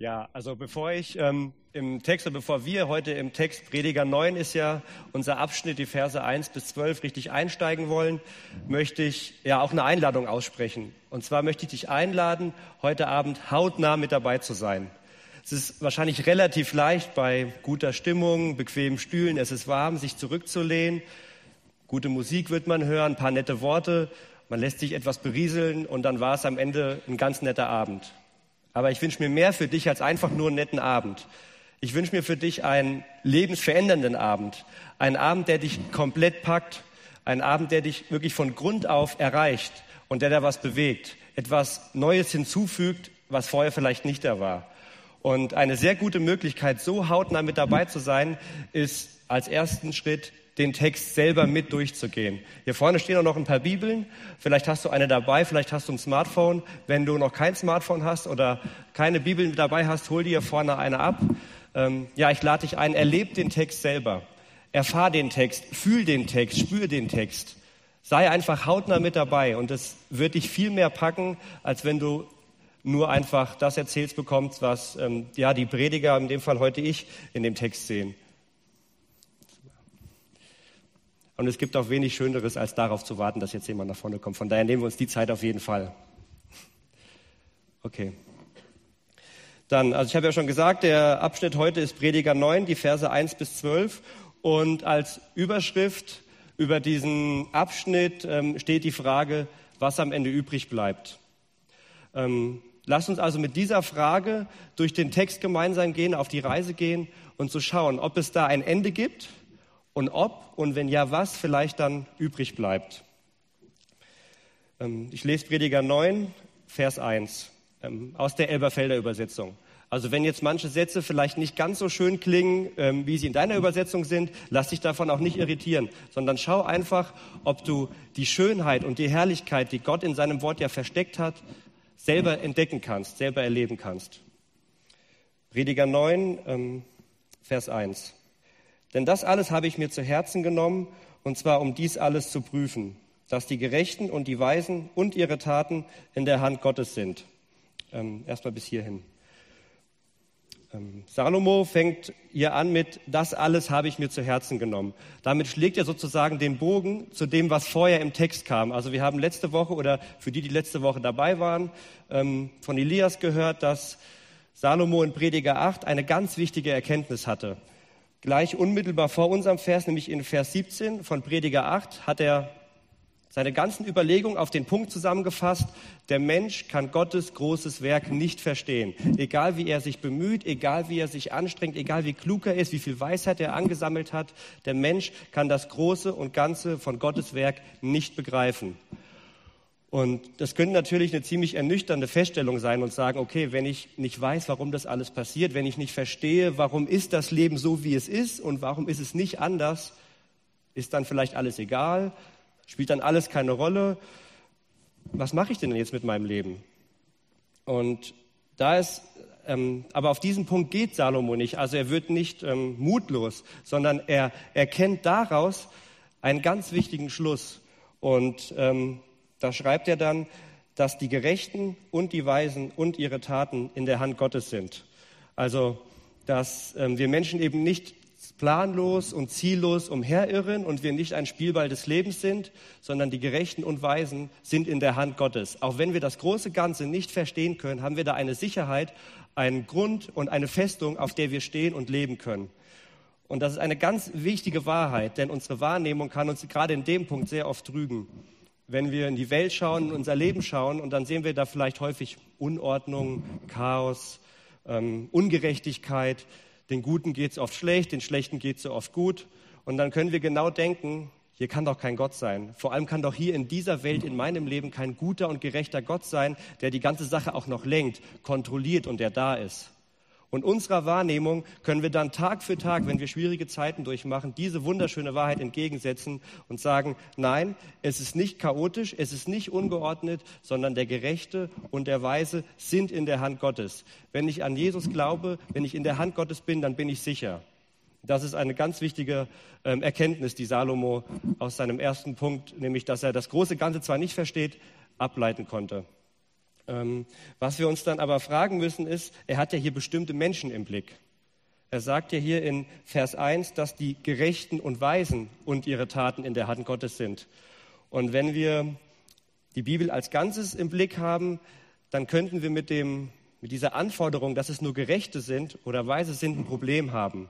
Ja, also bevor ich ähm, im Text oder bevor wir heute im Text Prediger 9 ist ja unser Abschnitt, die Verse 1 bis 12 richtig einsteigen wollen, möchte ich ja auch eine Einladung aussprechen. Und zwar möchte ich dich einladen, heute Abend hautnah mit dabei zu sein. Es ist wahrscheinlich relativ leicht bei guter Stimmung, bequemen Stühlen, es ist warm, sich zurückzulehnen. Gute Musik wird man hören, ein paar nette Worte, man lässt sich etwas berieseln und dann war es am Ende ein ganz netter Abend. Aber ich wünsche mir mehr für dich als einfach nur einen netten Abend. Ich wünsche mir für dich einen lebensverändernden Abend. Einen Abend, der dich komplett packt. Einen Abend, der dich wirklich von Grund auf erreicht und der da was bewegt. Etwas Neues hinzufügt, was vorher vielleicht nicht da war. Und eine sehr gute Möglichkeit, so hautnah mit dabei zu sein, ist als ersten Schritt den Text selber mit durchzugehen. Hier vorne stehen auch noch ein paar Bibeln. Vielleicht hast du eine dabei, vielleicht hast du ein Smartphone. Wenn du noch kein Smartphone hast oder keine Bibeln dabei hast, hol dir hier vorne eine ab. Ähm, ja, ich lade dich ein, erleb den Text selber. Erfahr den Text, fühl den Text, spür den Text. Sei einfach hautnah mit dabei und es wird dich viel mehr packen, als wenn du nur einfach das erzählst bekommst, was ähm, ja die Prediger, in dem Fall heute ich, in dem Text sehen. Und es gibt auch wenig Schöneres, als darauf zu warten, dass jetzt jemand nach vorne kommt. Von daher nehmen wir uns die Zeit auf jeden Fall. Okay. Dann, also ich habe ja schon gesagt, der Abschnitt heute ist Prediger 9, die Verse 1 bis 12. Und als Überschrift über diesen Abschnitt ähm, steht die Frage, was am Ende übrig bleibt. Ähm, lasst uns also mit dieser Frage durch den Text gemeinsam gehen, auf die Reise gehen und zu so schauen, ob es da ein Ende gibt und ob und wenn ja, was vielleicht dann übrig bleibt. Ähm, ich lese Prediger 9, Vers 1 ähm, aus der Elberfelder Übersetzung. Also wenn jetzt manche Sätze vielleicht nicht ganz so schön klingen, ähm, wie sie in deiner Übersetzung sind, lass dich davon auch nicht irritieren, sondern schau einfach, ob du die Schönheit und die Herrlichkeit, die Gott in seinem Wort ja versteckt hat, selber entdecken kannst, selber erleben kannst. Prediger 9, Vers 1. Denn das alles habe ich mir zu Herzen genommen, und zwar um dies alles zu prüfen, dass die Gerechten und die Weisen und ihre Taten in der Hand Gottes sind. Ähm, Erstmal bis hierhin. Ähm, Salomo fängt hier an mit, das alles habe ich mir zu Herzen genommen. Damit schlägt er sozusagen den Bogen zu dem, was vorher im Text kam. Also wir haben letzte Woche oder für die, die letzte Woche dabei waren, ähm, von Elias gehört, dass Salomo in Prediger 8 eine ganz wichtige Erkenntnis hatte. Gleich unmittelbar vor unserem Vers, nämlich in Vers 17 von Prediger 8, hat er seine ganzen Überlegungen auf den Punkt zusammengefasst, der Mensch kann Gottes großes Werk nicht verstehen. Egal wie er sich bemüht, egal wie er sich anstrengt, egal wie klug er ist, wie viel Weisheit er angesammelt hat, der Mensch kann das Große und Ganze von Gottes Werk nicht begreifen. Und das könnte natürlich eine ziemlich ernüchternde Feststellung sein und sagen, okay, wenn ich nicht weiß, warum das alles passiert, wenn ich nicht verstehe, warum ist das Leben so, wie es ist und warum ist es nicht anders, ist dann vielleicht alles egal, spielt dann alles keine Rolle. Was mache ich denn jetzt mit meinem Leben? Und da ist, ähm, aber auf diesen Punkt geht Salomo nicht. Also er wird nicht ähm, mutlos, sondern er erkennt daraus einen ganz wichtigen Schluss. Und ähm, da schreibt er dann, dass die Gerechten und die Weisen und ihre Taten in der Hand Gottes sind. Also, dass ähm, wir Menschen eben nicht planlos und ziellos umherirren und wir nicht ein Spielball des Lebens sind, sondern die Gerechten und Weisen sind in der Hand Gottes. Auch wenn wir das große Ganze nicht verstehen können, haben wir da eine Sicherheit, einen Grund und eine Festung, auf der wir stehen und leben können. Und das ist eine ganz wichtige Wahrheit, denn unsere Wahrnehmung kann uns gerade in dem Punkt sehr oft trügen wenn wir in die Welt schauen, in unser Leben schauen und dann sehen wir da vielleicht häufig Unordnung, Chaos, ähm, Ungerechtigkeit. Den Guten geht es oft schlecht, den Schlechten geht es so oft gut. Und dann können wir genau denken, hier kann doch kein Gott sein. Vor allem kann doch hier in dieser Welt, in meinem Leben, kein guter und gerechter Gott sein, der die ganze Sache auch noch lenkt, kontrolliert und der da ist. Und unserer Wahrnehmung können wir dann Tag für Tag, wenn wir schwierige Zeiten durchmachen, diese wunderschöne Wahrheit entgegensetzen und sagen, nein, es ist nicht chaotisch, es ist nicht ungeordnet, sondern der Gerechte und der Weise sind in der Hand Gottes. Wenn ich an Jesus glaube, wenn ich in der Hand Gottes bin, dann bin ich sicher. Das ist eine ganz wichtige ähm, Erkenntnis, die Salomo aus seinem ersten Punkt, nämlich dass er das große Ganze zwar nicht versteht, ableiten konnte. Ähm, was wir uns dann aber fragen müssen ist, er hat ja hier bestimmte Menschen im Blick. Er sagt ja hier in Vers 1, dass die Gerechten und Weisen und ihre Taten in der Hand Gottes sind. Und wenn wir die Bibel als Ganzes im Blick haben, dann könnten wir mit, dem, mit dieser Anforderung, dass es nur Gerechte sind oder Weise sind, ein Problem haben.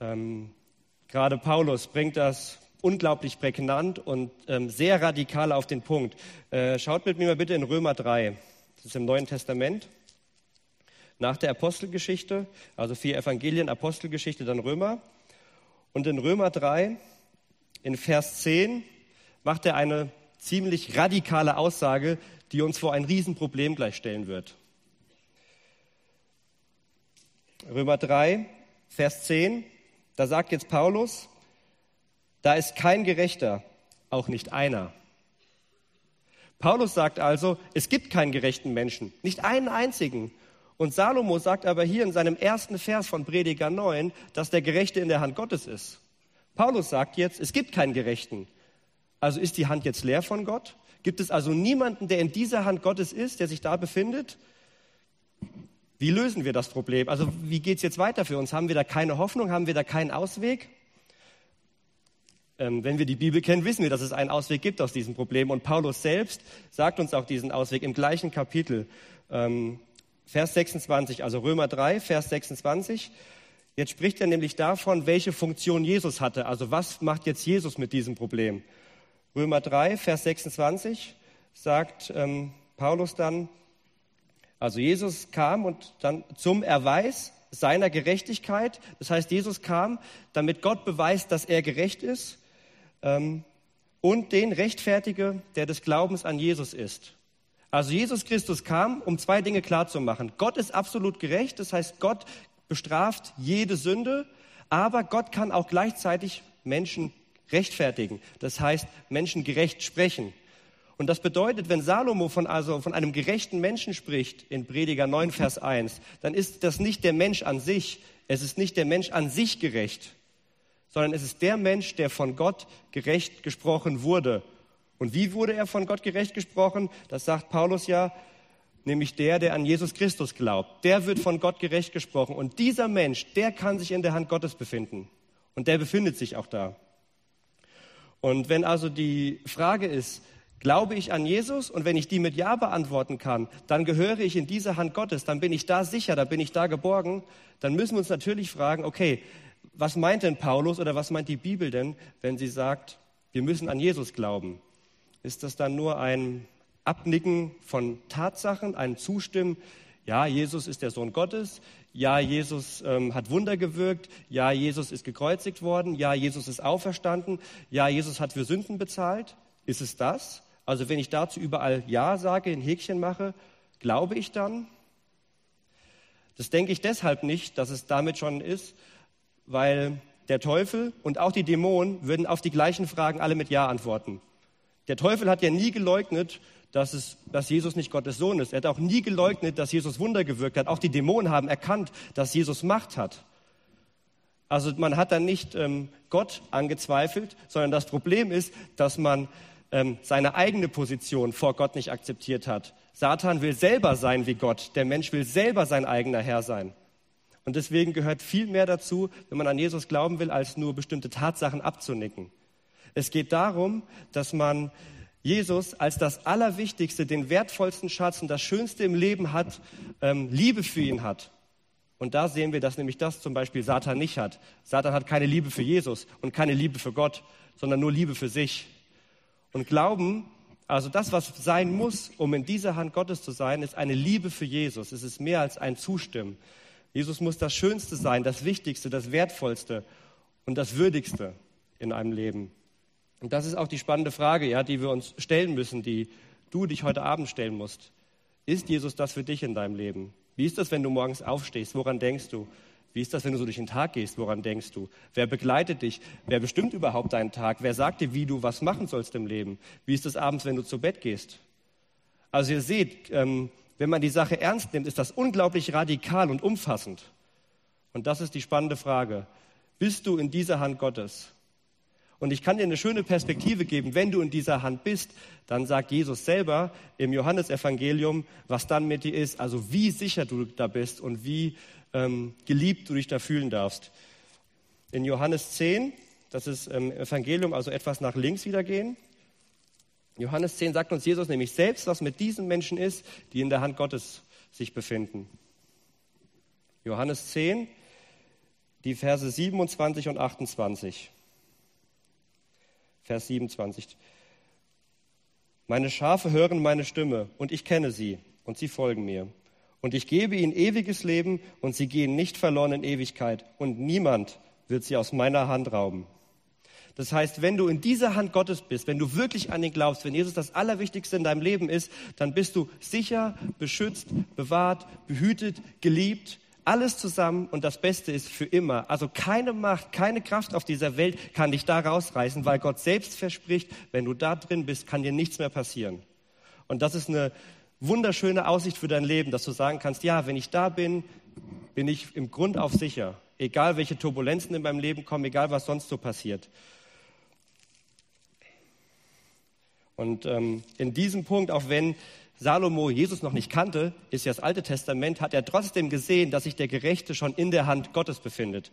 Ähm, gerade Paulus bringt das unglaublich prägnant und ähm, sehr radikal auf den Punkt. Äh, schaut mit mir mal bitte in Römer 3, das ist im Neuen Testament. Nach der Apostelgeschichte, also vier Evangelien, Apostelgeschichte, dann Römer. Und in Römer 3, in Vers 10, macht er eine ziemlich radikale Aussage, die uns vor ein Riesenproblem gleich stellen wird. Römer 3, Vers 10, da sagt jetzt Paulus, da ist kein Gerechter, auch nicht einer. Paulus sagt also, es gibt keinen gerechten Menschen, nicht einen einzigen. Und Salomo sagt aber hier in seinem ersten Vers von Prediger 9, dass der Gerechte in der Hand Gottes ist. Paulus sagt jetzt, es gibt keinen Gerechten. Also ist die Hand jetzt leer von Gott? Gibt es also niemanden, der in dieser Hand Gottes ist, der sich da befindet? Wie lösen wir das Problem? Also wie geht es jetzt weiter für uns? Haben wir da keine Hoffnung? Haben wir da keinen Ausweg? Ähm, wenn wir die Bibel kennen, wissen wir, dass es einen Ausweg gibt aus diesem Problem. Und Paulus selbst sagt uns auch diesen Ausweg im gleichen Kapitel. Ähm, Vers 26, also Römer 3, Vers 26. Jetzt spricht er nämlich davon, welche Funktion Jesus hatte. Also was macht jetzt Jesus mit diesem Problem? Römer 3, Vers 26 sagt ähm, Paulus dann, also Jesus kam und dann zum Erweis seiner Gerechtigkeit. Das heißt, Jesus kam, damit Gott beweist, dass er gerecht ist ähm, und den rechtfertige, der des Glaubens an Jesus ist. Also Jesus Christus kam, um zwei Dinge klarzumachen. Gott ist absolut gerecht, das heißt, Gott bestraft jede Sünde, aber Gott kann auch gleichzeitig Menschen rechtfertigen, das heißt Menschen gerecht sprechen. Und das bedeutet, wenn Salomo von, also von einem gerechten Menschen spricht in Prediger 9, Vers 1, dann ist das nicht der Mensch an sich, es ist nicht der Mensch an sich gerecht, sondern es ist der Mensch, der von Gott gerecht gesprochen wurde und wie wurde er von Gott gerecht gesprochen? Das sagt Paulus ja, nämlich der, der an Jesus Christus glaubt. Der wird von Gott gerecht gesprochen. Und dieser Mensch, der kann sich in der Hand Gottes befinden. Und der befindet sich auch da. Und wenn also die Frage ist, glaube ich an Jesus? Und wenn ich die mit Ja beantworten kann, dann gehöre ich in diese Hand Gottes, dann bin ich da sicher, dann bin ich da geborgen. Dann müssen wir uns natürlich fragen, okay, was meint denn Paulus oder was meint die Bibel denn, wenn sie sagt, wir müssen an Jesus glauben? Ist das dann nur ein Abnicken von Tatsachen, ein Zustimmen? Ja, Jesus ist der Sohn Gottes. Ja, Jesus ähm, hat Wunder gewirkt. Ja, Jesus ist gekreuzigt worden. Ja, Jesus ist auferstanden. Ja, Jesus hat für Sünden bezahlt. Ist es das? Also wenn ich dazu überall Ja sage, ein Häkchen mache, glaube ich dann? Das denke ich deshalb nicht, dass es damit schon ist, weil der Teufel und auch die Dämonen würden auf die gleichen Fragen alle mit Ja antworten. Der Teufel hat ja nie geleugnet, dass, es, dass Jesus nicht Gottes Sohn ist. Er hat auch nie geleugnet, dass Jesus Wunder gewirkt hat. Auch die Dämonen haben erkannt, dass Jesus Macht hat. Also man hat dann nicht ähm, Gott angezweifelt, sondern das Problem ist, dass man ähm, seine eigene Position vor Gott nicht akzeptiert hat. Satan will selber sein wie Gott. Der Mensch will selber sein eigener Herr sein. Und deswegen gehört viel mehr dazu, wenn man an Jesus glauben will, als nur bestimmte Tatsachen abzunicken. Es geht darum, dass man Jesus als das Allerwichtigste, den wertvollsten Schatz und das Schönste im Leben hat, ähm, Liebe für ihn hat. Und da sehen wir, dass nämlich das zum Beispiel Satan nicht hat. Satan hat keine Liebe für Jesus und keine Liebe für Gott, sondern nur Liebe für sich. Und Glauben, also das, was sein muss, um in dieser Hand Gottes zu sein, ist eine Liebe für Jesus. Es ist mehr als ein Zustimmen. Jesus muss das Schönste sein, das Wichtigste, das Wertvollste und das Würdigste in einem Leben. Und das ist auch die spannende Frage, ja, die wir uns stellen müssen, die du dich heute Abend stellen musst. Ist Jesus das für dich in deinem Leben? Wie ist das, wenn du morgens aufstehst? Woran denkst du? Wie ist das, wenn du so durch den Tag gehst? Woran denkst du? Wer begleitet dich? Wer bestimmt überhaupt deinen Tag? Wer sagt dir, wie du was machen sollst im Leben? Wie ist das abends, wenn du zu Bett gehst? Also ihr seht, ähm, wenn man die Sache ernst nimmt, ist das unglaublich radikal und umfassend. Und das ist die spannende Frage. Bist du in dieser Hand Gottes? Und ich kann dir eine schöne Perspektive geben. Wenn du in dieser Hand bist, dann sagt Jesus selber im Johannesevangelium, was dann mit dir ist, also wie sicher du da bist und wie ähm, geliebt du dich da fühlen darfst. In Johannes 10, das ist im Evangelium, also etwas nach links wieder gehen. Johannes 10 sagt uns Jesus nämlich selbst, was mit diesen Menschen ist, die in der Hand Gottes sich befinden. Johannes 10, die Verse 27 und 28. Vers 27. Meine Schafe hören meine Stimme und ich kenne sie und sie folgen mir. Und ich gebe ihnen ewiges Leben und sie gehen nicht verloren in Ewigkeit und niemand wird sie aus meiner Hand rauben. Das heißt, wenn du in dieser Hand Gottes bist, wenn du wirklich an ihn glaubst, wenn Jesus das Allerwichtigste in deinem Leben ist, dann bist du sicher, beschützt, bewahrt, behütet, geliebt alles zusammen und das Beste ist für immer. Also keine Macht, keine Kraft auf dieser Welt kann dich da rausreißen, weil Gott selbst verspricht, wenn du da drin bist, kann dir nichts mehr passieren. Und das ist eine wunderschöne Aussicht für dein Leben, dass du sagen kannst, ja, wenn ich da bin, bin ich im Grund auf sicher. Egal welche Turbulenzen in meinem Leben kommen, egal was sonst so passiert. Und ähm, in diesem Punkt, auch wenn Salomo Jesus noch nicht kannte, ist ja das Alte Testament, hat er trotzdem gesehen, dass sich der Gerechte schon in der Hand Gottes befindet.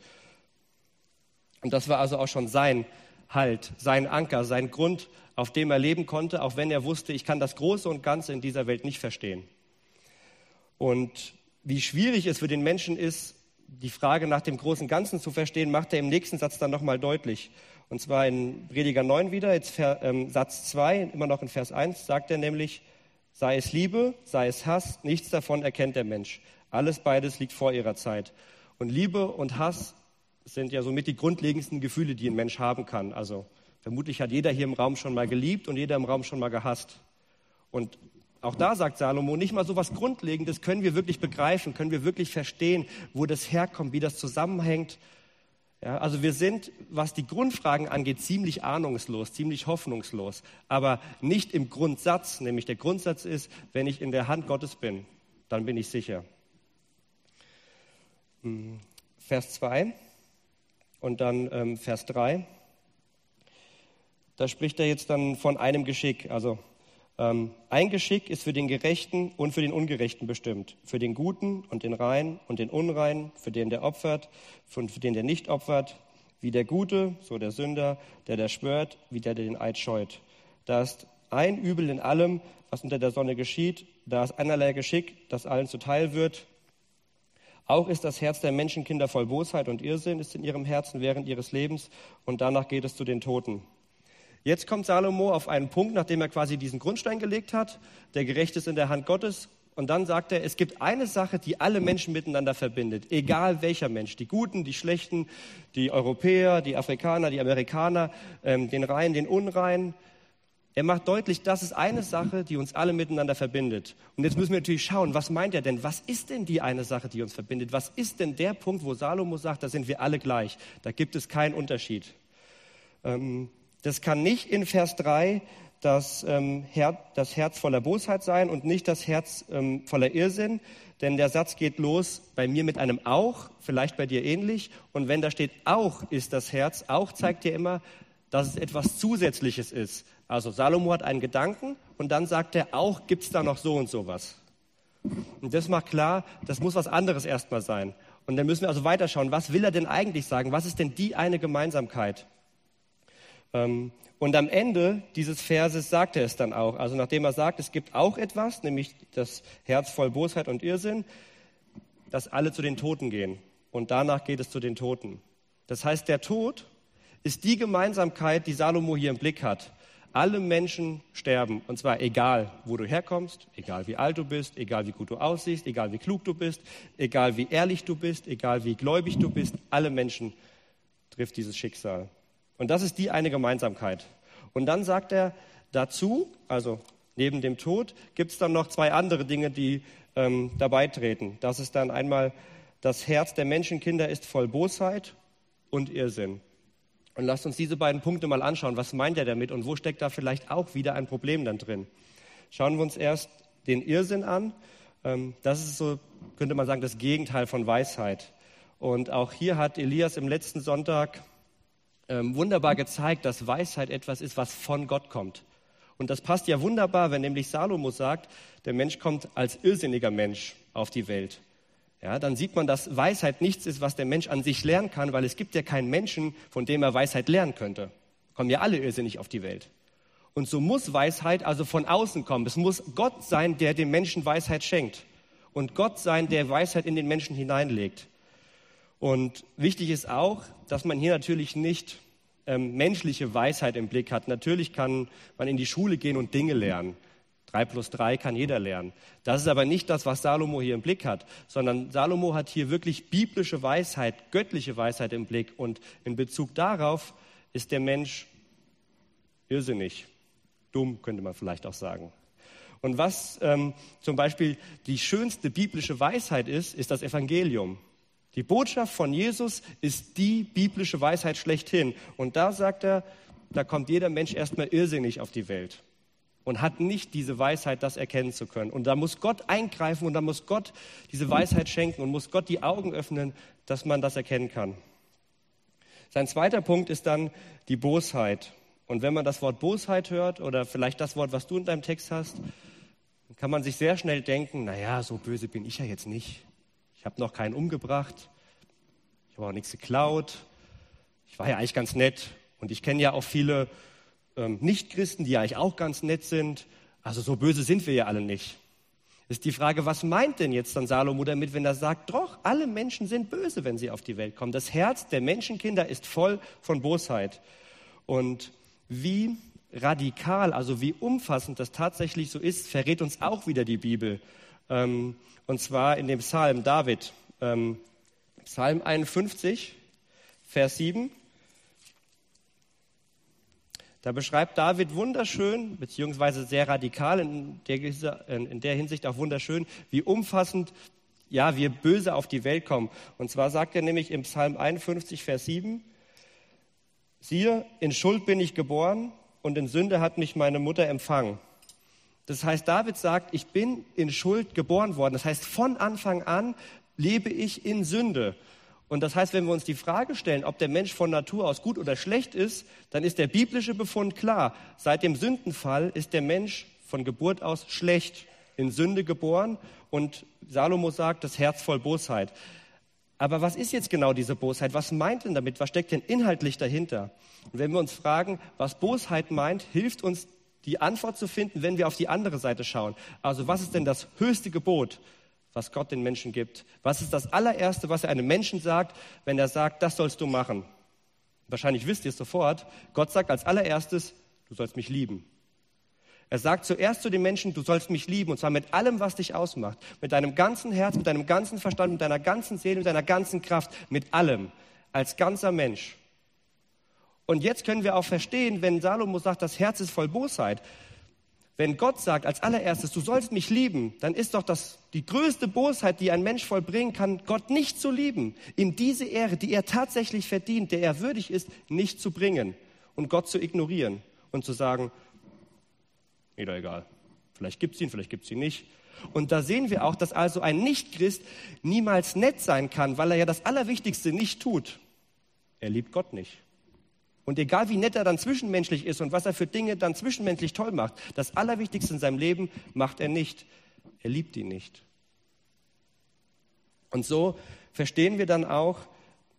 Und das war also auch schon sein Halt, sein Anker, sein Grund, auf dem er leben konnte, auch wenn er wusste, ich kann das Große und Ganze in dieser Welt nicht verstehen. Und wie schwierig es für den Menschen ist, die Frage nach dem großen Ganzen zu verstehen, macht er im nächsten Satz dann nochmal deutlich. Und zwar in Prediger 9 wieder, jetzt ähm, Satz 2, immer noch in Vers 1, sagt er nämlich, Sei es Liebe, sei es Hass, nichts davon erkennt der Mensch. Alles beides liegt vor ihrer Zeit. Und Liebe und Hass sind ja somit die grundlegendsten Gefühle, die ein Mensch haben kann. Also vermutlich hat jeder hier im Raum schon mal geliebt und jeder im Raum schon mal gehasst. Und auch da sagt Salomo, nicht mal so was Grundlegendes können wir wirklich begreifen, können wir wirklich verstehen, wo das herkommt, wie das zusammenhängt ja, also wir sind, was die Grundfragen angeht, ziemlich ahnungslos, ziemlich hoffnungslos, aber nicht im Grundsatz, nämlich der Grundsatz ist, wenn ich in der Hand Gottes bin, dann bin ich sicher. Hm, Vers 2 und dann ähm, Vers 3. Da spricht er jetzt dann von einem Geschick, also ähm, ein Geschick ist für den Gerechten und für den Ungerechten bestimmt, für den Guten und den Reinen und den Unreinen, für den, der opfert und für den, der nicht opfert, wie der Gute, so der Sünder, der, der schwört, wie der, der den Eid scheut. Da ist ein Übel in allem, was unter der Sonne geschieht, da ist einerlei Geschick, das allen zuteil wird. Auch ist das Herz der Menschenkinder voll Bosheit und Irrsinn, ist in ihrem Herzen während ihres Lebens und danach geht es zu den Toten. Jetzt kommt Salomo auf einen Punkt, nachdem er quasi diesen Grundstein gelegt hat. Der Gerecht ist in der Hand Gottes. Und dann sagt er, es gibt eine Sache, die alle Menschen miteinander verbindet, egal welcher Mensch, die Guten, die Schlechten, die Europäer, die Afrikaner, die Amerikaner, ähm, den Reinen, den Unreinen. Er macht deutlich, das ist eine Sache, die uns alle miteinander verbindet. Und jetzt müssen wir natürlich schauen, was meint er denn? Was ist denn die eine Sache, die uns verbindet? Was ist denn der Punkt, wo Salomo sagt, da sind wir alle gleich? Da gibt es keinen Unterschied. Ähm, das kann nicht in Vers 3 das, ähm, Her das Herz voller Bosheit sein und nicht das Herz ähm, voller Irrsinn, denn der Satz geht los bei mir mit einem auch, vielleicht bei dir ähnlich. Und wenn da steht auch ist das Herz, auch zeigt dir immer, dass es etwas Zusätzliches ist. Also Salomo hat einen Gedanken und dann sagt er, auch gibt es da noch so und so was. Und das macht klar, das muss was anderes erstmal sein. Und dann müssen wir also weiterschauen, was will er denn eigentlich sagen? Was ist denn die eine Gemeinsamkeit? Ähm, und am Ende dieses Verses sagt er es dann auch. Also nachdem er sagt, es gibt auch etwas, nämlich das Herz voll Bosheit und Irrsinn, dass alle zu den Toten gehen. Und danach geht es zu den Toten. Das heißt, der Tod ist die Gemeinsamkeit, die Salomo hier im Blick hat. Alle Menschen sterben, und zwar egal, wo du herkommst, egal wie alt du bist, egal wie gut du aussiehst, egal wie klug du bist, egal wie ehrlich du bist, egal wie gläubig du bist, alle Menschen trifft dieses Schicksal. Und das ist die eine Gemeinsamkeit. Und dann sagt er dazu, also neben dem Tod, gibt es dann noch zwei andere Dinge, die ähm, dabei treten. Das ist dann einmal, das Herz der Menschenkinder ist voll Bosheit und Irrsinn. Und lasst uns diese beiden Punkte mal anschauen. Was meint er damit und wo steckt da vielleicht auch wieder ein Problem dann drin? Schauen wir uns erst den Irrsinn an. Ähm, das ist so, könnte man sagen, das Gegenteil von Weisheit. Und auch hier hat Elias im letzten Sonntag ähm, wunderbar gezeigt, dass Weisheit etwas ist, was von Gott kommt. Und das passt ja wunderbar, wenn nämlich Salomo sagt, der Mensch kommt als irrsinniger Mensch auf die Welt. Ja, dann sieht man, dass Weisheit nichts ist, was der Mensch an sich lernen kann, weil es gibt ja keinen Menschen, von dem er Weisheit lernen könnte. Kommen ja alle irrsinnig auf die Welt. Und so muss Weisheit also von außen kommen. Es muss Gott sein, der dem Menschen Weisheit schenkt. Und Gott sein, der Weisheit in den Menschen hineinlegt. Und wichtig ist auch, dass man hier natürlich nicht ähm, menschliche Weisheit im Blick hat. Natürlich kann man in die Schule gehen und Dinge lernen. Drei plus drei kann jeder lernen. Das ist aber nicht das, was Salomo hier im Blick hat, sondern Salomo hat hier wirklich biblische Weisheit, göttliche Weisheit im Blick. Und in Bezug darauf ist der Mensch irrsinnig, dumm könnte man vielleicht auch sagen. Und was ähm, zum Beispiel die schönste biblische Weisheit ist, ist das Evangelium. Die Botschaft von Jesus ist die biblische Weisheit schlechthin. Und da sagt er, da kommt jeder Mensch erstmal irrsinnig auf die Welt und hat nicht diese Weisheit, das erkennen zu können. Und da muss Gott eingreifen und da muss Gott diese Weisheit schenken und muss Gott die Augen öffnen, dass man das erkennen kann. Sein zweiter Punkt ist dann die Bosheit. Und wenn man das Wort Bosheit hört oder vielleicht das Wort, was du in deinem Text hast, kann man sich sehr schnell denken, naja, so böse bin ich ja jetzt nicht. Ich habe noch keinen umgebracht. Ich habe auch nichts geklaut. Ich war ja eigentlich ganz nett. Und ich kenne ja auch viele ähm, Nichtchristen, die ja eigentlich auch ganz nett sind. Also so böse sind wir ja alle nicht. Ist die Frage, was meint denn jetzt dann Salomo damit, wenn er sagt, doch, alle Menschen sind böse, wenn sie auf die Welt kommen. Das Herz der Menschenkinder ist voll von Bosheit. Und wie radikal, also wie umfassend das tatsächlich so ist, verrät uns auch wieder die Bibel. Ähm, und zwar in dem Psalm David, ähm, Psalm 51, Vers 7. Da beschreibt David wunderschön, beziehungsweise sehr radikal, in der, in der Hinsicht auch wunderschön, wie umfassend ja, wir böse auf die Welt kommen. Und zwar sagt er nämlich im Psalm 51, Vers 7, siehe, in Schuld bin ich geboren und in Sünde hat mich meine Mutter empfangen. Das heißt, David sagt, ich bin in Schuld geboren worden. Das heißt, von Anfang an lebe ich in Sünde. Und das heißt, wenn wir uns die Frage stellen, ob der Mensch von Natur aus gut oder schlecht ist, dann ist der biblische Befund klar. Seit dem Sündenfall ist der Mensch von Geburt aus schlecht, in Sünde geboren und Salomo sagt, das Herz voll Bosheit. Aber was ist jetzt genau diese Bosheit? Was meint denn damit? Was steckt denn inhaltlich dahinter? Und wenn wir uns fragen, was Bosheit meint, hilft uns die Antwort zu finden, wenn wir auf die andere Seite schauen. Also was ist denn das höchste Gebot? was Gott den Menschen gibt. Was ist das allererste, was er einem Menschen sagt, wenn er sagt, das sollst du machen? Wahrscheinlich wisst ihr es sofort. Gott sagt als allererstes, du sollst mich lieben. Er sagt zuerst zu den Menschen, du sollst mich lieben, und zwar mit allem, was dich ausmacht. Mit deinem ganzen Herz, mit deinem ganzen Verstand, mit deiner ganzen Seele, mit deiner ganzen Kraft, mit allem, als ganzer Mensch. Und jetzt können wir auch verstehen, wenn Salomo sagt, das Herz ist voll Bosheit, wenn Gott sagt als allererstes, du sollst mich lieben, dann ist doch das die größte Bosheit, die ein Mensch vollbringen kann, Gott nicht zu lieben, ihm diese Ehre, die er tatsächlich verdient, der er würdig ist, nicht zu bringen und Gott zu ignorieren und zu sagen, mir egal, vielleicht gibt es ihn, vielleicht gibt es ihn nicht. Und da sehen wir auch, dass also ein Nichtchrist niemals nett sein kann, weil er ja das Allerwichtigste nicht tut. Er liebt Gott nicht. Und egal wie nett er dann zwischenmenschlich ist und was er für Dinge dann zwischenmenschlich toll macht, das Allerwichtigste in seinem Leben macht er nicht. Er liebt ihn nicht. Und so verstehen wir dann auch,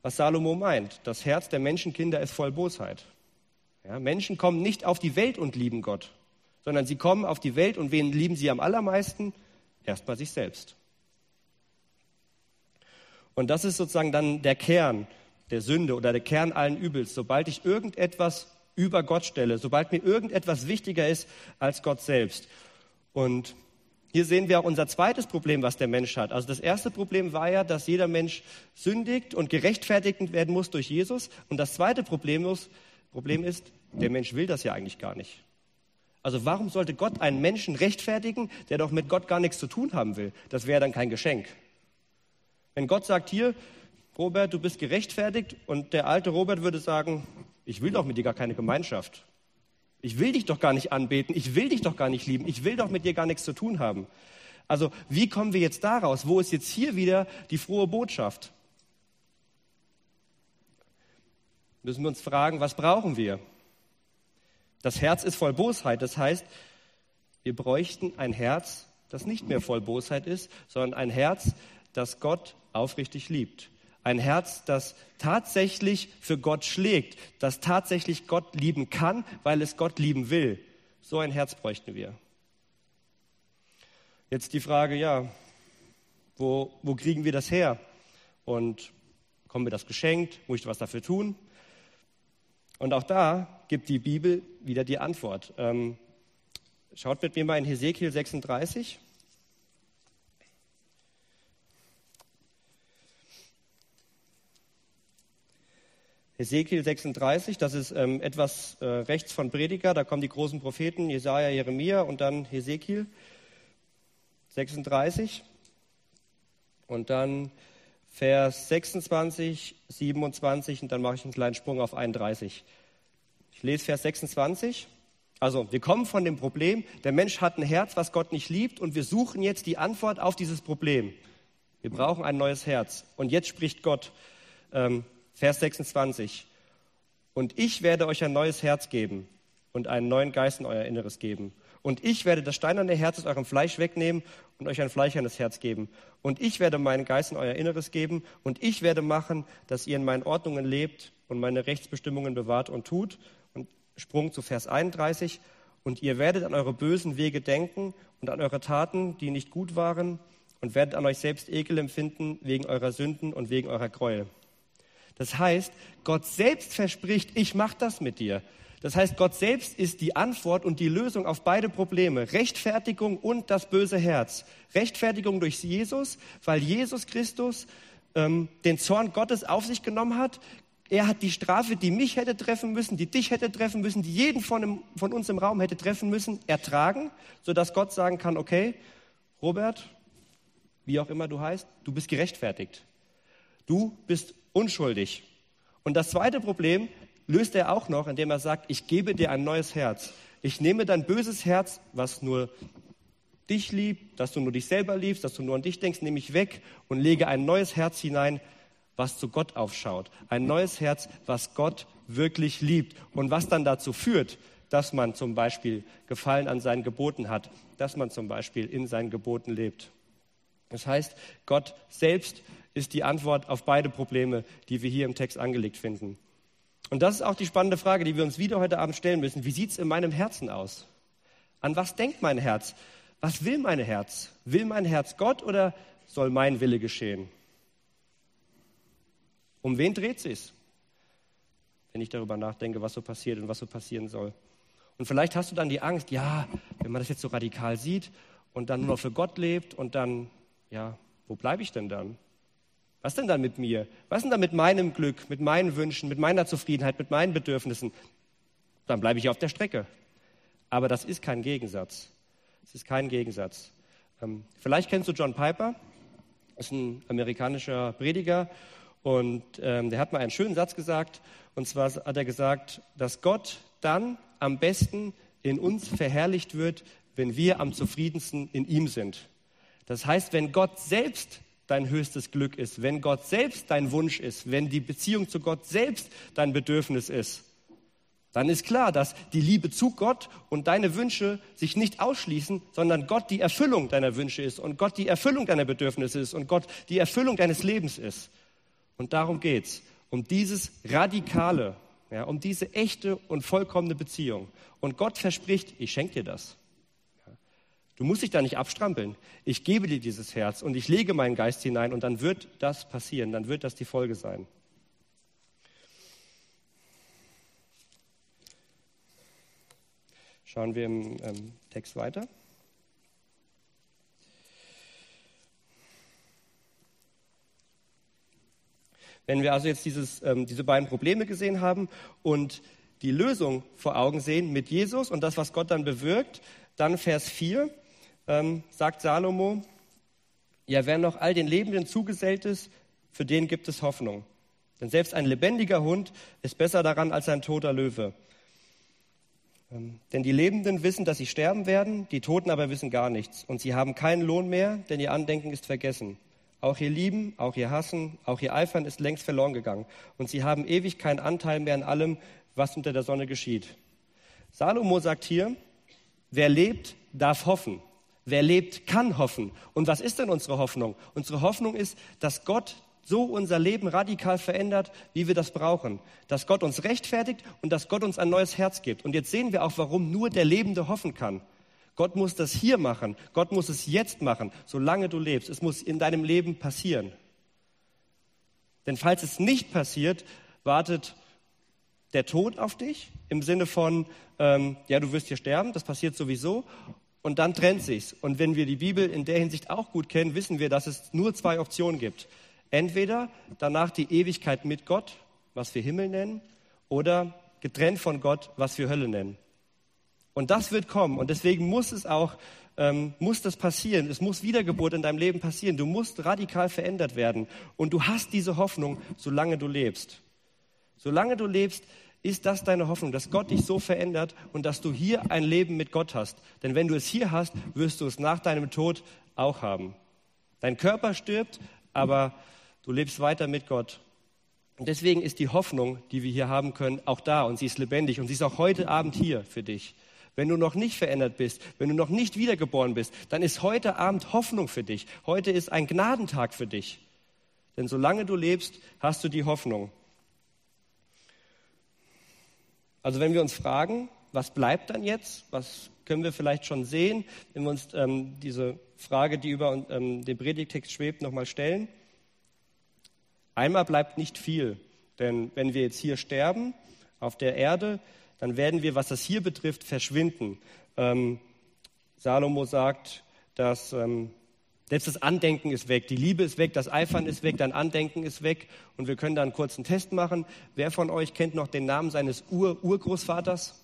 was Salomo meint. Das Herz der Menschenkinder ist voll Bosheit. Ja, Menschen kommen nicht auf die Welt und lieben Gott, sondern sie kommen auf die Welt und wen lieben sie am allermeisten? Erstmal sich selbst. Und das ist sozusagen dann der Kern der Sünde oder der Kern allen Übels, sobald ich irgendetwas über Gott stelle, sobald mir irgendetwas wichtiger ist als Gott selbst. Und hier sehen wir auch unser zweites Problem, was der Mensch hat. Also das erste Problem war ja, dass jeder Mensch sündigt und gerechtfertigt werden muss durch Jesus. Und das zweite Problem ist, Problem ist, der Mensch will das ja eigentlich gar nicht. Also warum sollte Gott einen Menschen rechtfertigen, der doch mit Gott gar nichts zu tun haben will? Das wäre dann kein Geschenk. Wenn Gott sagt, hier, Robert, du bist gerechtfertigt und der alte Robert würde sagen, ich will doch mit dir gar keine Gemeinschaft. Ich will dich doch gar nicht anbeten, ich will dich doch gar nicht lieben, ich will doch mit dir gar nichts zu tun haben. Also wie kommen wir jetzt daraus? Wo ist jetzt hier wieder die frohe Botschaft? müssen wir uns fragen, was brauchen wir? Das Herz ist voll Bosheit. Das heißt, wir bräuchten ein Herz, das nicht mehr voll Bosheit ist, sondern ein Herz, das Gott aufrichtig liebt. Ein Herz, das tatsächlich für Gott schlägt, das tatsächlich Gott lieben kann, weil es Gott lieben will. So ein Herz bräuchten wir. Jetzt die Frage, ja, wo, wo kriegen wir das her? Und kommen wir das geschenkt? Muss ich was dafür tun? Und auch da gibt die Bibel wieder die Antwort. Ähm, schaut mit mir mal in Hesekiel 36. Hesekiel 36, das ist ähm, etwas äh, rechts von Prediger, da kommen die großen Propheten Jesaja, Jeremia und dann Hesekiel 36 und dann Vers 26, 27 und dann mache ich einen kleinen Sprung auf 31. Ich lese Vers 26. Also, wir kommen von dem Problem, der Mensch hat ein Herz, was Gott nicht liebt und wir suchen jetzt die Antwort auf dieses Problem. Wir brauchen ein neues Herz. Und jetzt spricht Gott, ähm, Vers 26. Und ich werde euch ein neues Herz geben und einen neuen Geist in euer Inneres geben. Und ich werde das steinerne Herz aus eurem Fleisch wegnehmen und euch ein fleischernes Herz geben. Und ich werde meinen Geist in euer Inneres geben. Und ich werde machen, dass ihr in meinen Ordnungen lebt und meine Rechtsbestimmungen bewahrt und tut. Und Sprung zu Vers 31. Und ihr werdet an eure bösen Wege denken und an eure Taten, die nicht gut waren, und werdet an euch selbst Ekel empfinden wegen eurer Sünden und wegen eurer Gräuel. Das heißt, Gott selbst verspricht, ich mache das mit dir. Das heißt, Gott selbst ist die Antwort und die Lösung auf beide Probleme, Rechtfertigung und das böse Herz. Rechtfertigung durch Jesus, weil Jesus Christus ähm, den Zorn Gottes auf sich genommen hat. Er hat die Strafe, die mich hätte treffen müssen, die dich hätte treffen müssen, die jeden von, dem, von uns im Raum hätte treffen müssen, ertragen, sodass Gott sagen kann, okay, Robert, wie auch immer du heißt, du bist gerechtfertigt. Du bist unschuldig. Und das zweite Problem löst er auch noch, indem er sagt, ich gebe dir ein neues Herz. Ich nehme dein böses Herz, was nur dich liebt, dass du nur dich selber liebst, dass du nur an dich denkst, nehme ich weg und lege ein neues Herz hinein, was zu Gott aufschaut. Ein neues Herz, was Gott wirklich liebt und was dann dazu führt, dass man zum Beispiel Gefallen an seinen Geboten hat, dass man zum Beispiel in seinen Geboten lebt. Das heißt, Gott selbst ist die Antwort auf beide Probleme, die wir hier im Text angelegt finden. Und das ist auch die spannende Frage, die wir uns wieder heute Abend stellen müssen. Wie sieht es in meinem Herzen aus? An was denkt mein Herz? Was will mein Herz? Will mein Herz Gott oder soll mein Wille geschehen? Um wen dreht sich's? Wenn ich darüber nachdenke, was so passiert und was so passieren soll. Und vielleicht hast du dann die Angst, ja, wenn man das jetzt so radikal sieht und dann nur für Gott lebt und dann, ja, wo bleibe ich denn dann? Was denn dann mit mir? Was denn dann mit meinem Glück, mit meinen Wünschen, mit meiner Zufriedenheit, mit meinen Bedürfnissen? Dann bleibe ich auf der Strecke. Aber das ist kein Gegensatz. Es ist kein Gegensatz. Ähm, vielleicht kennst du John Piper, das ist ein amerikanischer Prediger und ähm, der hat mal einen schönen Satz gesagt. Und zwar hat er gesagt, dass Gott dann am besten in uns verherrlicht wird, wenn wir am zufriedensten in ihm sind. Das heißt, wenn Gott selbst dein höchstes Glück ist, wenn Gott selbst dein Wunsch ist, wenn die Beziehung zu Gott selbst dein Bedürfnis ist, dann ist klar, dass die Liebe zu Gott und deine Wünsche sich nicht ausschließen, sondern Gott die Erfüllung deiner Wünsche ist und Gott die Erfüllung deiner Bedürfnisse ist und Gott die Erfüllung deines Lebens ist. Und darum geht's, um dieses radikale, ja, um diese echte und vollkommene Beziehung. Und Gott verspricht, ich schenke dir das. Du musst dich da nicht abstrampeln. Ich gebe dir dieses Herz und ich lege meinen Geist hinein und dann wird das passieren, dann wird das die Folge sein. Schauen wir im ähm, Text weiter. Wenn wir also jetzt dieses, ähm, diese beiden Probleme gesehen haben und die Lösung vor Augen sehen mit Jesus und das, was Gott dann bewirkt, dann Vers 4 ähm, sagt Salomo, ja, wer noch all den Lebenden zugesellt ist, für den gibt es Hoffnung. Denn selbst ein lebendiger Hund ist besser daran als ein toter Löwe. Ähm, denn die Lebenden wissen, dass sie sterben werden, die Toten aber wissen gar nichts. Und sie haben keinen Lohn mehr, denn ihr Andenken ist vergessen. auch ihr Lieben, auch ihr Hassen, auch ihr Eifern ist längst verloren gegangen. Und sie haben ewig keinen Anteil mehr an allem, was unter der Sonne geschieht. Salomo sagt hier, wer lebt, darf hoffen. Wer lebt, kann hoffen. Und was ist denn unsere Hoffnung? Unsere Hoffnung ist, dass Gott so unser Leben radikal verändert, wie wir das brauchen. Dass Gott uns rechtfertigt und dass Gott uns ein neues Herz gibt. Und jetzt sehen wir auch, warum nur der Lebende hoffen kann. Gott muss das hier machen. Gott muss es jetzt machen, solange du lebst. Es muss in deinem Leben passieren. Denn falls es nicht passiert, wartet der Tod auf dich im Sinne von, ähm, ja, du wirst hier sterben, das passiert sowieso. Und dann trennt sich's. Und wenn wir die Bibel in der Hinsicht auch gut kennen, wissen wir, dass es nur zwei Optionen gibt. Entweder danach die Ewigkeit mit Gott, was wir Himmel nennen, oder getrennt von Gott, was wir Hölle nennen. Und das wird kommen. Und deswegen muss es auch, ähm, muss das passieren. Es muss Wiedergeburt in deinem Leben passieren. Du musst radikal verändert werden. Und du hast diese Hoffnung, solange du lebst. Solange du lebst, ist das deine Hoffnung, dass Gott dich so verändert und dass du hier ein Leben mit Gott hast. Denn wenn du es hier hast, wirst du es nach deinem Tod auch haben. Dein Körper stirbt, aber Du lebst weiter mit Gott. Und deswegen ist die Hoffnung, die wir hier haben können, auch da und sie ist lebendig und sie ist auch heute Abend hier für dich. Wenn du noch nicht verändert bist, wenn du noch nicht wiedergeboren bist, dann ist heute Abend Hoffnung für dich. Heute ist ein Gnadentag für dich. Denn solange du lebst, hast du die Hoffnung. Also wenn wir uns fragen, was bleibt dann jetzt? Was können wir vielleicht schon sehen, wenn wir uns ähm, diese Frage, die über ähm, den Predigtext schwebt, nochmal stellen? Einmal bleibt nicht viel, denn wenn wir jetzt hier sterben auf der Erde, dann werden wir, was das hier betrifft, verschwinden. Ähm, Salomo sagt, dass ähm, selbst das Andenken ist weg, die Liebe ist weg, das Eifern ist weg, dein Andenken ist weg und wir können da einen kurzen Test machen. Wer von euch kennt noch den Namen seines Ur-Urgroßvaters?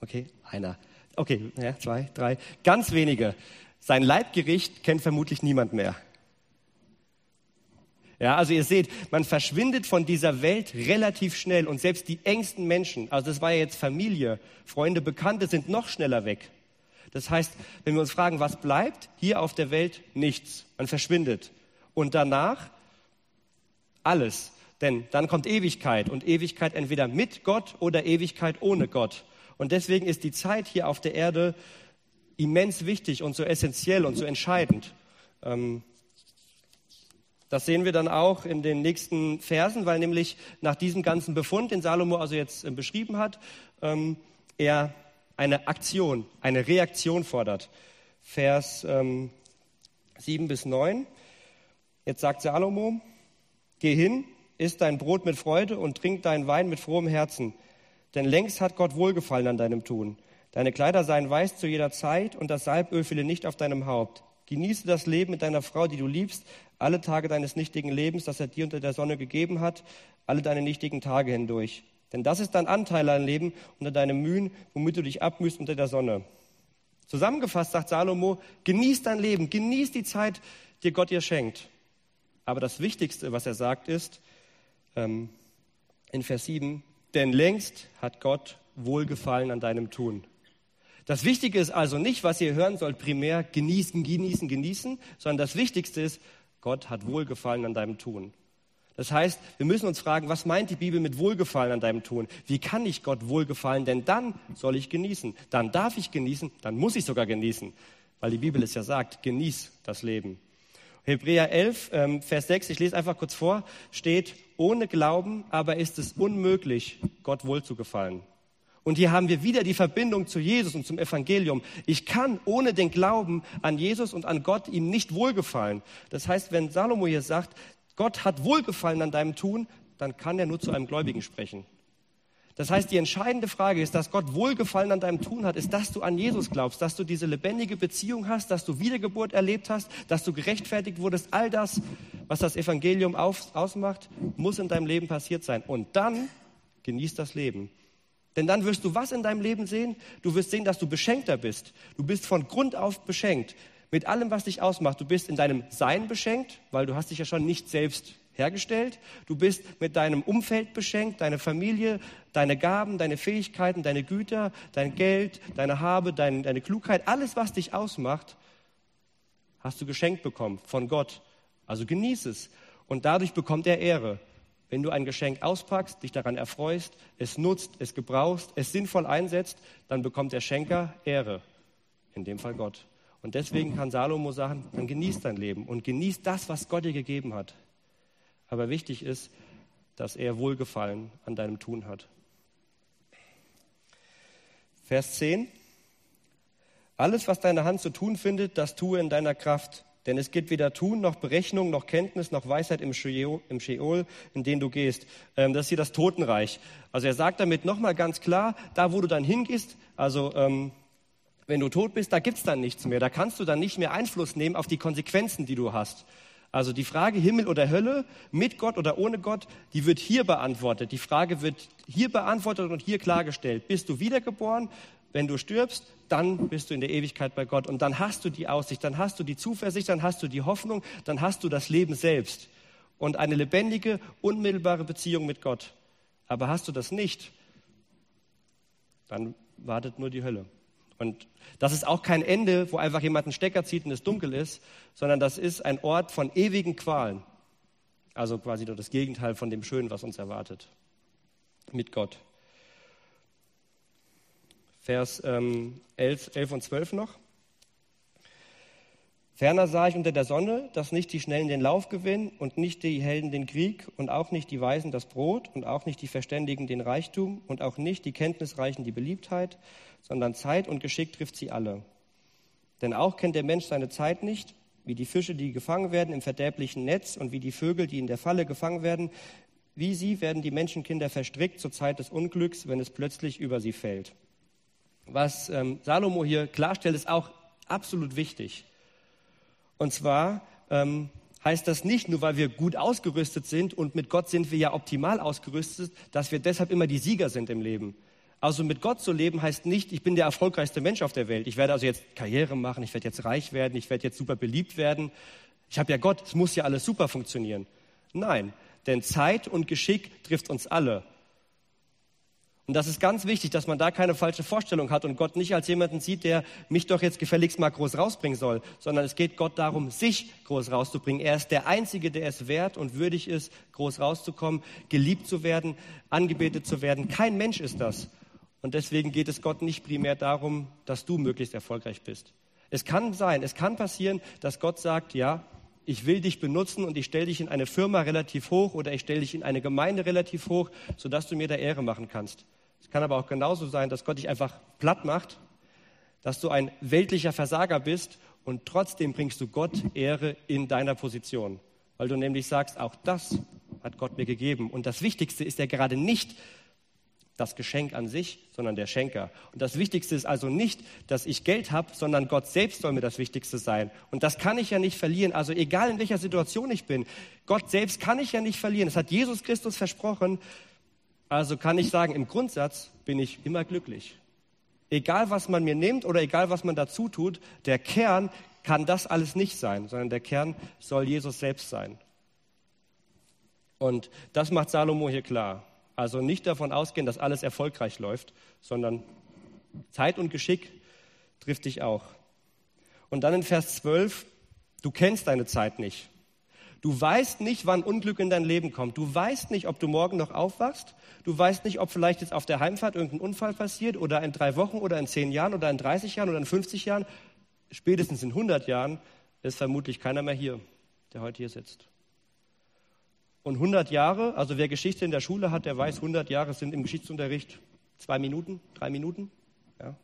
Okay, einer. Okay, ja, zwei, drei, ganz wenige. Sein Leibgericht kennt vermutlich niemand mehr. Ja, also ihr seht, man verschwindet von dieser Welt relativ schnell und selbst die engsten Menschen, also das war ja jetzt Familie, Freunde, Bekannte sind noch schneller weg. Das heißt, wenn wir uns fragen, was bleibt, hier auf der Welt nichts, man verschwindet. Und danach alles, denn dann kommt Ewigkeit und Ewigkeit entweder mit Gott oder Ewigkeit ohne Gott. Und deswegen ist die Zeit hier auf der Erde immens wichtig und so essentiell und so entscheidend. Ähm, das sehen wir dann auch in den nächsten Versen, weil nämlich nach diesem ganzen Befund, den Salomo also jetzt äh, beschrieben hat, ähm, er eine Aktion, eine Reaktion fordert. Vers ähm, 7 bis 9. Jetzt sagt Salomo, geh hin, iss dein Brot mit Freude und trink deinen Wein mit frohem Herzen. Denn längst hat Gott Wohlgefallen an deinem Tun. Deine Kleider seien weiß zu jeder Zeit und das Salböl fiele nicht auf deinem Haupt. Genieße das Leben mit deiner Frau, die du liebst, alle Tage deines nichtigen Lebens, das er dir unter der Sonne gegeben hat, alle deine nichtigen Tage hindurch. Denn das ist dein Anteil an Leben unter deinem Mühen, womit du dich abmühst unter der Sonne. Zusammengefasst sagt Salomo, genieß dein Leben, genieß die Zeit, die Gott dir schenkt. Aber das Wichtigste, was er sagt, ist ähm, in Vers 7, denn längst hat Gott Wohlgefallen an deinem Tun. Das Wichtige ist also nicht, was ihr hören sollt, primär genießen, genießen, genießen, sondern das Wichtigste ist, Gott hat Wohlgefallen an deinem Tun. Das heißt, wir müssen uns fragen, was meint die Bibel mit Wohlgefallen an deinem Tun? Wie kann ich Gott wohlgefallen? Denn dann soll ich genießen. Dann darf ich genießen, dann muss ich sogar genießen. Weil die Bibel es ja sagt, genieß das Leben. Hebräer 11, ähm, Vers 6, ich lese einfach kurz vor, steht, ohne Glauben aber ist es unmöglich, Gott wohlzugefallen. Und hier haben wir wieder die Verbindung zu Jesus und zum Evangelium. Ich kann ohne den Glauben an Jesus und an Gott ihm nicht wohlgefallen. Das heißt, wenn Salomo hier sagt, Gott hat Wohlgefallen an deinem Tun, dann kann er nur zu einem Gläubigen sprechen. Das heißt, die entscheidende Frage ist, dass Gott Wohlgefallen an deinem Tun hat, ist, dass du an Jesus glaubst, dass du diese lebendige Beziehung hast, dass du Wiedergeburt erlebt hast, dass du gerechtfertigt wurdest. All das, was das Evangelium auf, ausmacht, muss in deinem Leben passiert sein. Und dann genießt das Leben. Denn dann wirst du was in deinem Leben sehen? Du wirst sehen, dass du beschenkter bist. Du bist von Grund auf beschenkt. Mit allem, was dich ausmacht. Du bist in deinem Sein beschenkt, weil du hast dich ja schon nicht selbst hergestellt. Du bist mit deinem Umfeld beschenkt, deine Familie, deine Gaben, deine Fähigkeiten, deine Güter, dein Geld, deine Habe, dein, deine Klugheit, alles, was dich ausmacht, hast du geschenkt bekommen von Gott. Also genieß es. Und dadurch bekommt er Ehre. Wenn du ein Geschenk auspackst, dich daran erfreust, es nutzt, es gebrauchst, es sinnvoll einsetzt, dann bekommt der Schenker Ehre. In dem Fall Gott. Und deswegen kann Salomo sagen, dann genieß dein Leben und genieß das, was Gott dir gegeben hat. Aber wichtig ist, dass er Wohlgefallen an deinem Tun hat. Vers 10. Alles, was deine Hand zu tun findet, das tue in deiner Kraft. Denn es gibt weder Tun noch Berechnung noch Kenntnis noch Weisheit im Sheol, in den du gehst. Ähm, das ist hier das Totenreich. Also er sagt damit nochmal ganz klar, da wo du dann hingehst, also ähm, wenn du tot bist, da gibt's dann nichts mehr. Da kannst du dann nicht mehr Einfluss nehmen auf die Konsequenzen, die du hast. Also die Frage Himmel oder Hölle, mit Gott oder ohne Gott, die wird hier beantwortet. Die Frage wird hier beantwortet und hier klargestellt. Bist du wiedergeboren? Wenn du stirbst, dann bist du in der Ewigkeit bei Gott und dann hast du die Aussicht, dann hast du die Zuversicht, dann hast du die Hoffnung, dann hast du das Leben selbst und eine lebendige, unmittelbare Beziehung mit Gott. Aber hast du das nicht, dann wartet nur die Hölle. Und das ist auch kein Ende, wo einfach jemand einen Stecker zieht und es dunkel ist, sondern das ist ein Ort von ewigen Qualen. Also quasi nur das Gegenteil von dem Schönen, was uns erwartet. Mit Gott. Vers ähm, 11, 11 und 12 noch. Ferner sah ich unter der Sonne, dass nicht die Schnellen den Lauf gewinnen und nicht die Helden den Krieg und auch nicht die Weisen das Brot und auch nicht die Verständigen den Reichtum und auch nicht die Kenntnisreichen die Beliebtheit, sondern Zeit und Geschick trifft sie alle. Denn auch kennt der Mensch seine Zeit nicht, wie die Fische, die gefangen werden im verderblichen Netz und wie die Vögel, die in der Falle gefangen werden, wie sie werden die Menschenkinder verstrickt zur Zeit des Unglücks, wenn es plötzlich über sie fällt. Was ähm, Salomo hier klarstellt, ist auch absolut wichtig. Und zwar ähm, heißt das nicht nur, weil wir gut ausgerüstet sind und mit Gott sind wir ja optimal ausgerüstet, dass wir deshalb immer die Sieger sind im Leben. Also mit Gott zu leben heißt nicht, ich bin der erfolgreichste Mensch auf der Welt. Ich werde also jetzt Karriere machen, ich werde jetzt reich werden, ich werde jetzt super beliebt werden. Ich habe ja Gott, es muss ja alles super funktionieren. Nein, denn Zeit und Geschick trifft uns alle. Und das ist ganz wichtig, dass man da keine falsche Vorstellung hat und Gott nicht als jemanden sieht, der mich doch jetzt gefälligst mal groß rausbringen soll, sondern es geht Gott darum, sich groß rauszubringen. Er ist der Einzige, der es wert und würdig ist, groß rauszukommen, geliebt zu werden, angebetet zu werden. Kein Mensch ist das. Und deswegen geht es Gott nicht primär darum, dass du möglichst erfolgreich bist. Es kann sein, es kann passieren, dass Gott sagt, ja, ich will dich benutzen und ich stelle dich in eine Firma relativ hoch oder ich stelle dich in eine Gemeinde relativ hoch, sodass du mir da Ehre machen kannst. Es kann aber auch genauso sein, dass Gott dich einfach platt macht, dass du ein weltlicher Versager bist und trotzdem bringst du Gott Ehre in deiner Position, weil du nämlich sagst, auch das hat Gott mir gegeben. Und das Wichtigste ist ja gerade nicht das Geschenk an sich, sondern der Schenker. Und das Wichtigste ist also nicht, dass ich Geld habe, sondern Gott selbst soll mir das Wichtigste sein. Und das kann ich ja nicht verlieren. Also egal in welcher Situation ich bin, Gott selbst kann ich ja nicht verlieren. Das hat Jesus Christus versprochen. Also kann ich sagen, im Grundsatz bin ich immer glücklich. Egal, was man mir nimmt oder egal, was man dazu tut, der Kern kann das alles nicht sein, sondern der Kern soll Jesus selbst sein. Und das macht Salomo hier klar. Also nicht davon ausgehen, dass alles erfolgreich läuft, sondern Zeit und Geschick trifft dich auch. Und dann in Vers 12, du kennst deine Zeit nicht. Du weißt nicht, wann Unglück in dein Leben kommt. Du weißt nicht, ob du morgen noch aufwachst. Du weißt nicht, ob vielleicht jetzt auf der Heimfahrt irgendein Unfall passiert oder in drei Wochen oder in zehn Jahren oder in 30 Jahren oder in 50 Jahren. Spätestens in 100 Jahren ist vermutlich keiner mehr hier, der heute hier sitzt. Und 100 Jahre, also wer Geschichte in der Schule hat, der weiß, 100 Jahre sind im Geschichtsunterricht zwei Minuten, drei Minuten. Ja.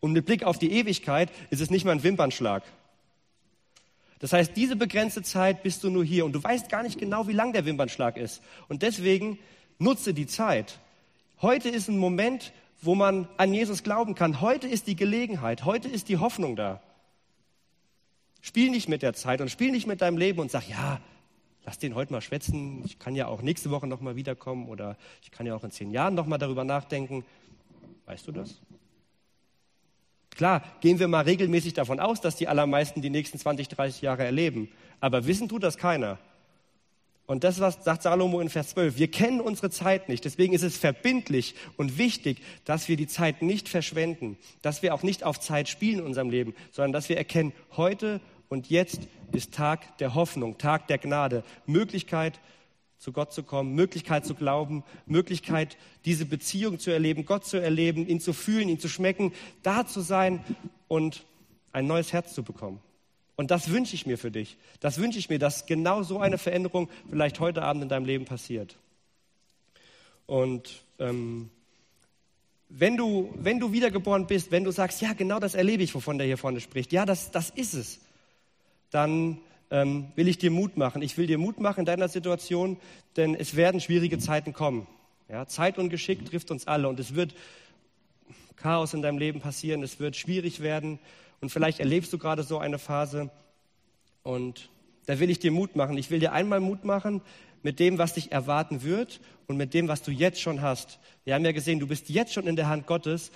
Und mit Blick auf die Ewigkeit ist es nicht mal ein Wimpernschlag. Das heißt, diese begrenzte Zeit bist du nur hier und du weißt gar nicht genau, wie lang der Wimpernschlag ist. Und deswegen nutze die Zeit. Heute ist ein Moment, wo man an Jesus glauben kann. Heute ist die Gelegenheit. Heute ist die Hoffnung da. Spiel nicht mit der Zeit und spiel nicht mit deinem Leben und sag, ja, lass den heute mal schwätzen. Ich kann ja auch nächste Woche nochmal wiederkommen oder ich kann ja auch in zehn Jahren nochmal darüber nachdenken. Weißt du das? Klar, gehen wir mal regelmäßig davon aus, dass die allermeisten die nächsten 20, 30 Jahre erleben. Aber wissen tut das keiner. Und das was sagt Salomo in Vers 12. Wir kennen unsere Zeit nicht. Deswegen ist es verbindlich und wichtig, dass wir die Zeit nicht verschwenden, dass wir auch nicht auf Zeit spielen in unserem Leben, sondern dass wir erkennen, heute und jetzt ist Tag der Hoffnung, Tag der Gnade, Möglichkeit, zu Gott zu kommen, Möglichkeit zu glauben, Möglichkeit, diese Beziehung zu erleben, Gott zu erleben, ihn zu fühlen, ihn zu schmecken, da zu sein und ein neues Herz zu bekommen. Und das wünsche ich mir für dich. Das wünsche ich mir, dass genau so eine Veränderung vielleicht heute Abend in deinem Leben passiert. Und ähm, wenn, du, wenn du wiedergeboren bist, wenn du sagst, ja, genau das erlebe ich, wovon der hier vorne spricht, ja, das, das ist es, dann ähm, will ich dir Mut machen. Ich will dir Mut machen in deiner Situation, denn es werden schwierige Zeiten kommen. Ja, Zeit und Geschick trifft uns alle und es wird Chaos in deinem Leben passieren, es wird schwierig werden und vielleicht erlebst du gerade so eine Phase und da will ich dir Mut machen. Ich will dir einmal Mut machen mit dem, was dich erwarten wird und mit dem, was du jetzt schon hast. Wir haben ja gesehen, du bist jetzt schon in der Hand Gottes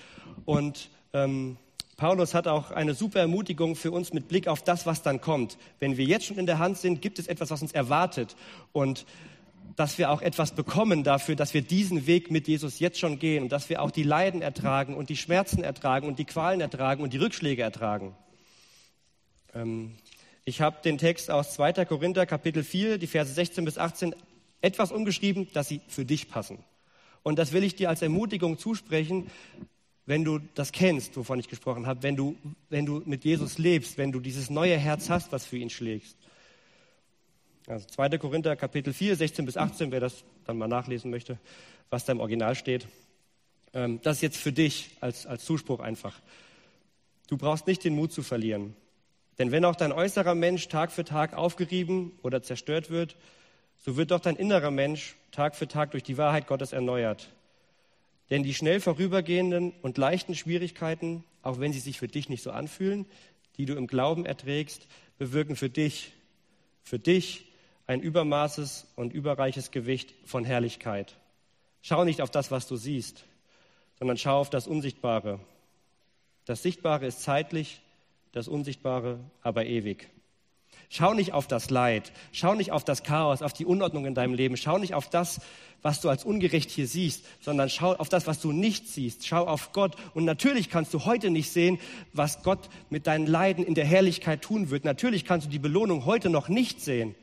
und ähm, Paulus hat auch eine super Ermutigung für uns mit Blick auf das, was dann kommt. Wenn wir jetzt schon in der Hand sind, gibt es etwas, was uns erwartet. Und dass wir auch etwas bekommen dafür, dass wir diesen Weg mit Jesus jetzt schon gehen und dass wir auch die Leiden ertragen und die Schmerzen ertragen und die Qualen ertragen und die Rückschläge ertragen. Ähm, ich habe den Text aus 2. Korinther Kapitel 4, die Verse 16 bis 18, etwas umgeschrieben, dass sie für dich passen. Und das will ich dir als Ermutigung zusprechen, wenn du das kennst, wovon ich gesprochen habe, wenn du, wenn du mit Jesus lebst, wenn du dieses neue Herz hast, was für ihn schlägst. Also 2. Korinther Kapitel 4, 16 bis 18, wer das dann mal nachlesen möchte, was da im Original steht. Ähm, das ist jetzt für dich als, als Zuspruch einfach. Du brauchst nicht den Mut zu verlieren. Denn wenn auch dein äußerer Mensch Tag für Tag aufgerieben oder zerstört wird, so wird doch dein innerer Mensch Tag für Tag durch die Wahrheit Gottes erneuert. Denn die schnell vorübergehenden und leichten Schwierigkeiten, auch wenn sie sich für dich nicht so anfühlen, die du im Glauben erträgst, bewirken für dich, für dich ein Übermaßes und überreiches Gewicht von Herrlichkeit. Schau nicht auf das, was du siehst, sondern schau auf das Unsichtbare. Das Sichtbare ist zeitlich, das Unsichtbare aber ewig. Schau nicht auf das Leid, schau nicht auf das Chaos, auf die Unordnung in deinem Leben, schau nicht auf das, was du als ungerecht hier siehst, sondern schau auf das, was du nicht siehst. Schau auf Gott. Und natürlich kannst du heute nicht sehen, was Gott mit deinen Leiden in der Herrlichkeit tun wird. Natürlich kannst du die Belohnung heute noch nicht sehen.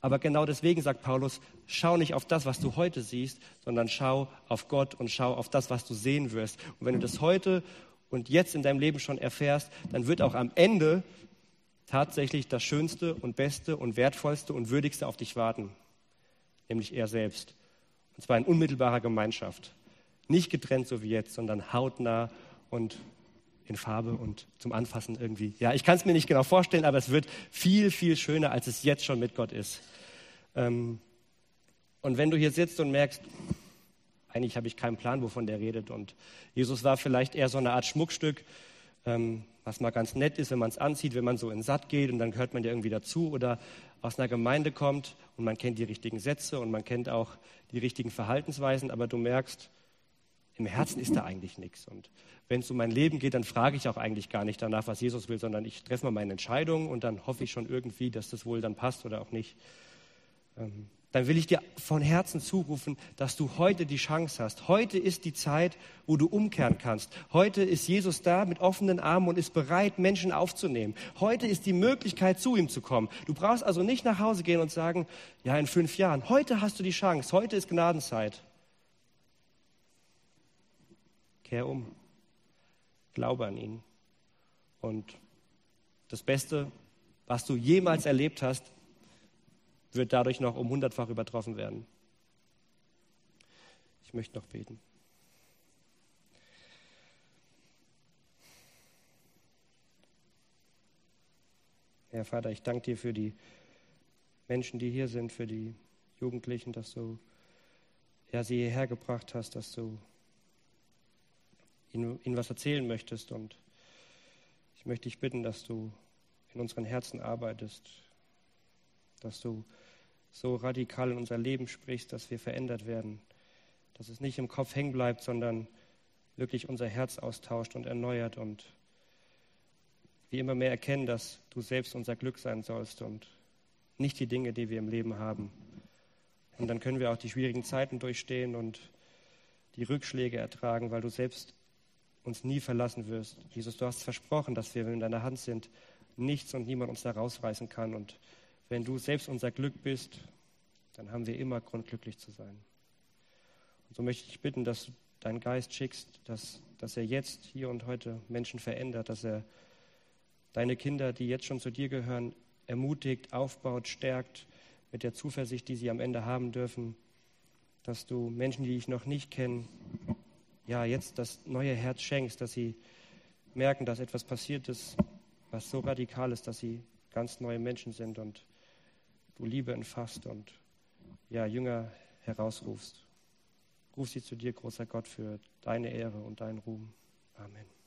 Aber genau deswegen sagt Paulus, schau nicht auf das, was du heute siehst, sondern schau auf Gott und schau auf das, was du sehen wirst. Und wenn du das heute und jetzt in deinem Leben schon erfährst, dann wird auch am Ende tatsächlich das Schönste und Beste und Wertvollste und Würdigste auf dich warten, nämlich er selbst. Und zwar in unmittelbarer Gemeinschaft. Nicht getrennt so wie jetzt, sondern hautnah und in Farbe und zum Anfassen irgendwie. Ja, ich kann es mir nicht genau vorstellen, aber es wird viel, viel schöner, als es jetzt schon mit Gott ist. Ähm, und wenn du hier sitzt und merkst, eigentlich habe ich keinen Plan, wovon der redet, und Jesus war vielleicht eher so eine Art Schmuckstück, ähm, was mal ganz nett ist, wenn man es anzieht, wenn man so in Satt geht und dann gehört man ja irgendwie dazu oder aus einer Gemeinde kommt und man kennt die richtigen Sätze und man kennt auch die richtigen Verhaltensweisen, aber du merkst, im Herzen ist da eigentlich nichts. Und wenn es um mein Leben geht, dann frage ich auch eigentlich gar nicht danach, was Jesus will, sondern ich treffe mal meine Entscheidung und dann hoffe ich schon irgendwie, dass das wohl dann passt oder auch nicht. Ähm, dann will ich dir von Herzen zurufen, dass du heute die Chance hast. Heute ist die Zeit, wo du umkehren kannst. Heute ist Jesus da mit offenen Armen und ist bereit, Menschen aufzunehmen. Heute ist die Möglichkeit, zu ihm zu kommen. Du brauchst also nicht nach Hause gehen und sagen, ja, in fünf Jahren. Heute hast du die Chance. Heute ist Gnadenzeit. Kehr um. Glaube an ihn. Und das Beste, was du jemals erlebt hast, wird dadurch noch um hundertfach übertroffen werden. Ich möchte noch beten. Herr Vater, ich danke dir für die Menschen, die hier sind, für die Jugendlichen, dass du ja, sie hierher gebracht hast, dass du ihnen, ihnen was erzählen möchtest. Und ich möchte dich bitten, dass du in unseren Herzen arbeitest, dass du so radikal in unser Leben sprichst, dass wir verändert werden, dass es nicht im Kopf hängen bleibt, sondern wirklich unser Herz austauscht und erneuert und wir immer mehr erkennen, dass du selbst unser Glück sein sollst und nicht die Dinge, die wir im Leben haben. Und dann können wir auch die schwierigen Zeiten durchstehen und die Rückschläge ertragen, weil du selbst uns nie verlassen wirst. Jesus, du hast versprochen, dass wir, wenn wir in deiner Hand sind, nichts und niemand uns da rausreißen kann. Und wenn du selbst unser Glück bist, dann haben wir immer Grund, glücklich zu sein. Und so möchte ich bitten, dass du deinen Geist schickst, dass, dass er jetzt, hier und heute Menschen verändert, dass er deine Kinder, die jetzt schon zu dir gehören, ermutigt, aufbaut, stärkt mit der Zuversicht, die sie am Ende haben dürfen, dass du Menschen, die dich noch nicht kennen, ja, jetzt das neue Herz schenkst, dass sie merken, dass etwas passiert ist, was so radikal ist, dass sie ganz neue Menschen sind und du Liebe entfasst und ja, Jünger herausrufst. Ruf sie zu dir, großer Gott, für deine Ehre und deinen Ruhm. Amen.